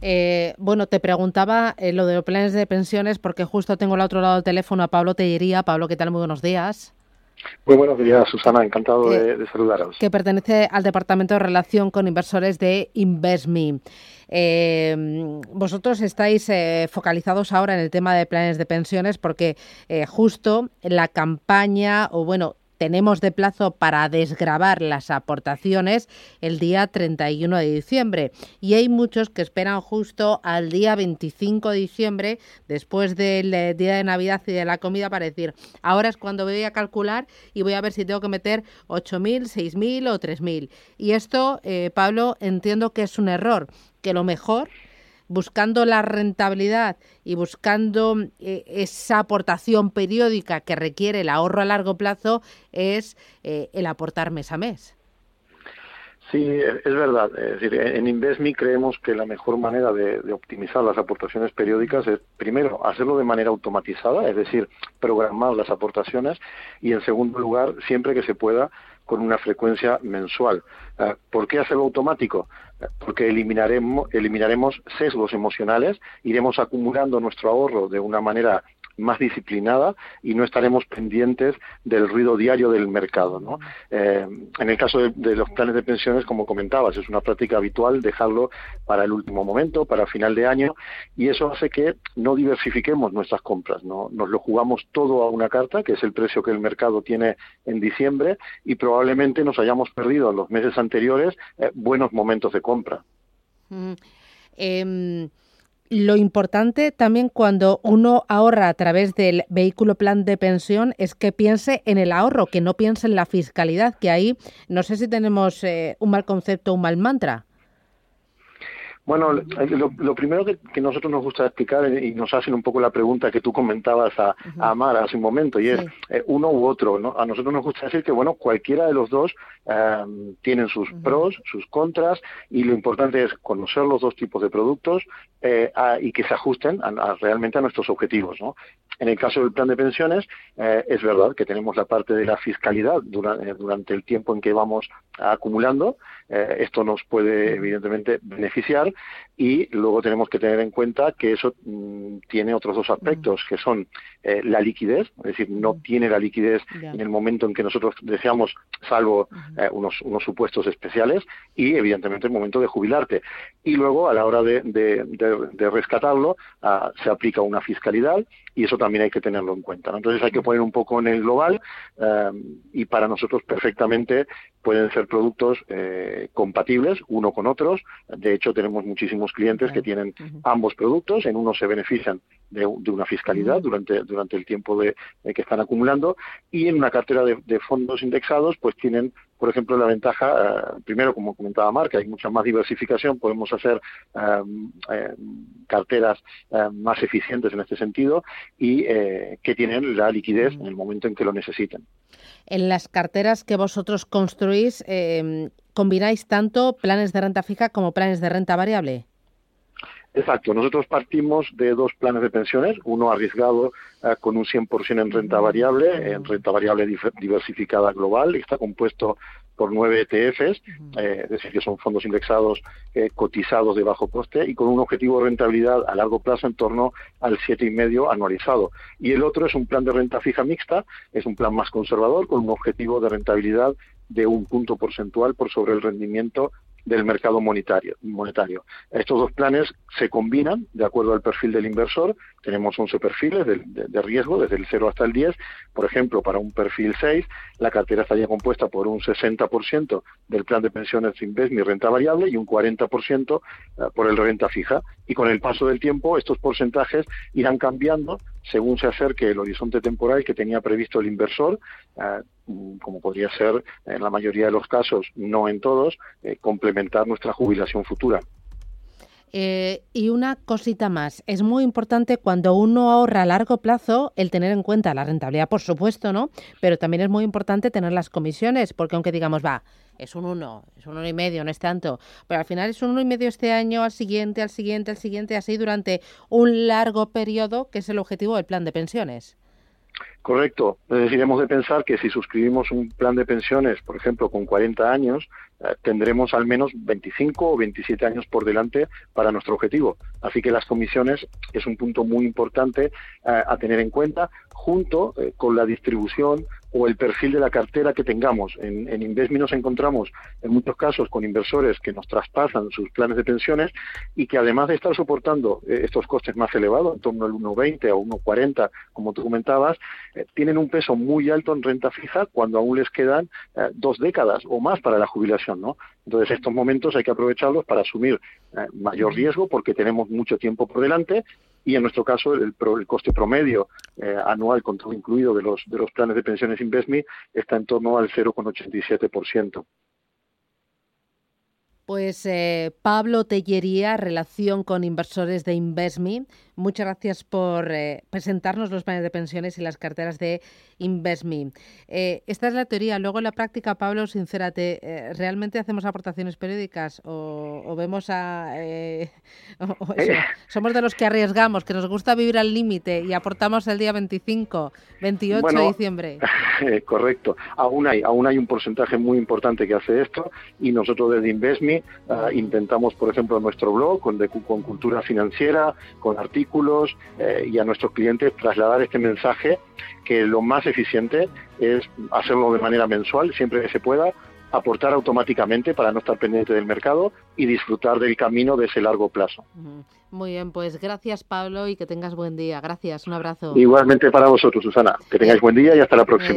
Eh, bueno, te preguntaba eh, lo de los planes de pensiones porque justo tengo al otro lado del teléfono a Pablo Tellería. Pablo, ¿qué tal? Muy buenos días. Muy buenos días, Susana. Encantado de, de, saludaros. Que pertenece al Departamento de Relación con Inversores de InvestMe. Eh, vosotros estáis eh, focalizados ahora en el tema de planes de pensiones porque eh, justo la campaña, o bueno, tenemos de plazo para desgravar las aportaciones el día 31 de diciembre. Y hay muchos que esperan justo al día 25 de diciembre después del eh, día de Navidad y de la comida para decir ahora es cuando voy a calcular y voy a ver si tengo que meter 8.000, 6.000 o 3.000 y esto eh, Pablo entiendo que es un error que lo mejor buscando la rentabilidad y buscando eh, esa aportación periódica que requiere el ahorro a largo plazo es eh, el aportar mes a mes. Sí, es verdad. Es decir, en InvestMe creemos que la mejor manera de, de, optimizar las aportaciones periódicas es, primero, hacerlo de manera automatizada, es decir, programar las aportaciones, y en segundo lugar, siempre que se pueda, con una frecuencia mensual. Ah, ¿Por qué hacerlo automático? Porque eliminaremos, eliminaremos sesgos emocionales, iremos acumulando nuestro ahorro de una manera más disciplinada y no estaremos pendientes del ruido diario del mercado. ¿no? Eh, en el caso de, de, los planes de pensiones, como comentabas, es una práctica habitual dejarlo para el último momento, para final de año, y eso hace que no diversifiquemos nuestras compras. ¿no? Nos lo jugamos todo a una carta, que es el precio que el mercado tiene en diciembre, y probablemente nos hayamos perdido en los meses anteriores eh, buenos momentos de compra. Mm. Eh lo importante también cuando uno ahorra a través del vehículo plan de pensión es que piense en el ahorro, que no piense en la fiscalidad, que ahí no sé si tenemos eh, un mal concepto, un mal mantra. Bueno, lo, lo primero que, que, nosotros nos gusta explicar y nos hacen un poco la pregunta que tú comentabas a, a Amar hace un momento y es sí. eh, uno u otro. ¿no? A nosotros nos gusta decir que bueno cualquiera de los dos eh, tienen sus pros, sus contras y lo importante es conocer los dos tipos de productos eh, a, y que se ajusten a, a, realmente a nuestros objetivos. ¿no? En el caso del plan de pensiones eh, es verdad que tenemos la parte de la fiscalidad durante, durante el tiempo en que vamos acumulando. esto nos puede evidentemente beneficiar y luego tenemos que tener en cuenta que eso mmm, tiene otros dos aspectos, que son eh, la liquidez, es decir, no tiene la liquidez yeah. en el momento en que nosotros deseamos, salvo uh -huh. eh, unos, unos, supuestos especiales, y evidentemente el momento de jubilarte. Y luego, a la hora de, de, de, de rescatarlo, uh, se aplica una fiscalidad y eso también hay que tenerlo en cuenta. ¿no? Entonces hay que poner un poco en el global uh, y para nosotros perfectamente pueden ser productos eh, compatibles uno con otros. De hecho, tenemos muchísimos clientes que tienen ambos productos. En uno se benefician de, de una fiscalidad durante, durante el tiempo de, de, que están acumulando y en una cartera de, de fondos indexados pues tienen por ejemplo, la ventaja, uh, primero, como comentaba Marc, hay mucha más diversificación, podemos hacer um, eh, carteras más eficientes en este sentido y eh, que tienen la liquidez en el momento en que lo necesiten. En las carteras que vosotros construís, ¿combináis tanto planes de renta fija como planes de renta variable? Exacto, nosotros partimos de dos planes de pensiones, uno arriesgado eh, con un 100% en renta variable, en renta variable diversificada global, y está compuesto por nueve ETFs, eh, es decir, que son fondos indexados eh, cotizados de bajo coste y con un objetivo de rentabilidad a largo plazo en torno al 7,5 anualizado. Y el otro es un plan de renta fija mixta, es un plan más conservador con un objetivo de rentabilidad de un punto porcentual por sobre el rendimiento del mercado monetario, monetario. Estos dos planes se combinan de acuerdo al perfil del inversor. Tenemos 11 perfiles de, de, de, riesgo, desde el 0 hasta el 10. Por ejemplo, para un perfil 6, la cartera estaría compuesta por un 60% del plan de pensiones Invest, mi renta variable, y un 40% uh, por el renta fija. Y con el paso del tiempo, estos porcentajes irán cambiando según se acerque el horizonte temporal que tenía previsto el inversor, uh, como podría ser en la mayoría de los casos, no en todos, eh, complementar nuestra jubilación futura. Eh, y una cosita más, es muy importante cuando uno ahorra a largo plazo el tener en cuenta la rentabilidad, por supuesto, ¿no? Pero también es muy importante tener las comisiones, porque aunque digamos, va, es un uno, es un uno y medio, no es tanto, pero al final es un uno y medio este año, al siguiente, al siguiente, al siguiente, así durante un largo periodo, que es el objetivo del plan de pensiones. Correcto. Es de pensar que si suscribimos un plan de pensiones, por ejemplo, con 40 años, eh, tendremos al menos 25 o 27 años por delante para nuestro objetivo. Así que las comisiones es un punto muy importante eh, a tener en cuenta, junto eh, con la distribución o el perfil de la cartera que tengamos. En, en Investme nos encontramos en muchos casos con inversores que nos traspasan sus planes de pensiones y que además de estar soportando eh, estos costes más elevados, en torno al 1,20 o 1,40, como tú comentabas, eh, tienen un peso muy alto en renta fija cuando aún les quedan eh, dos décadas o más para la jubilación. ¿no? Entonces, estos momentos hay que aprovecharlos para asumir mayor riesgo porque tenemos mucho tiempo por delante y en nuestro caso el, el coste promedio eh, anual con todo incluido de los, de los planes de pensiones Investme está en torno al 0,87%. Pues eh, Pablo Tellería, relación con inversores de Investme. Muchas gracias por eh, presentarnos los planes de pensiones y las carteras de Investme. Eh, esta es la teoría. Luego en la práctica, Pablo, sincérate, ¿realmente hacemos aportaciones periódicas o, vemos a... somos de los que arriesgamos, que nos gusta vivir al límite y aportamos el día 25, 28 de diciembre? correcto. Aún hay, aún hay un porcentaje muy importante que hace esto y nosotros desde Ah, intentamos, por ejemplo, en nuestro blog, con, con cultura financiera, con artículos eh, y a nuestros clientes trasladar este mensaje que lo más eficiente es hacerlo de manera mensual, siempre que se pueda, aportar automáticamente para no estar pendiente del mercado y disfrutar del camino de ese largo plazo. Muy bien, pues gracias Pablo y que tengas buen día. Gracias, un abrazo. Igualmente para vosotros, Susana. Que tengáis buen día y hasta la próxima.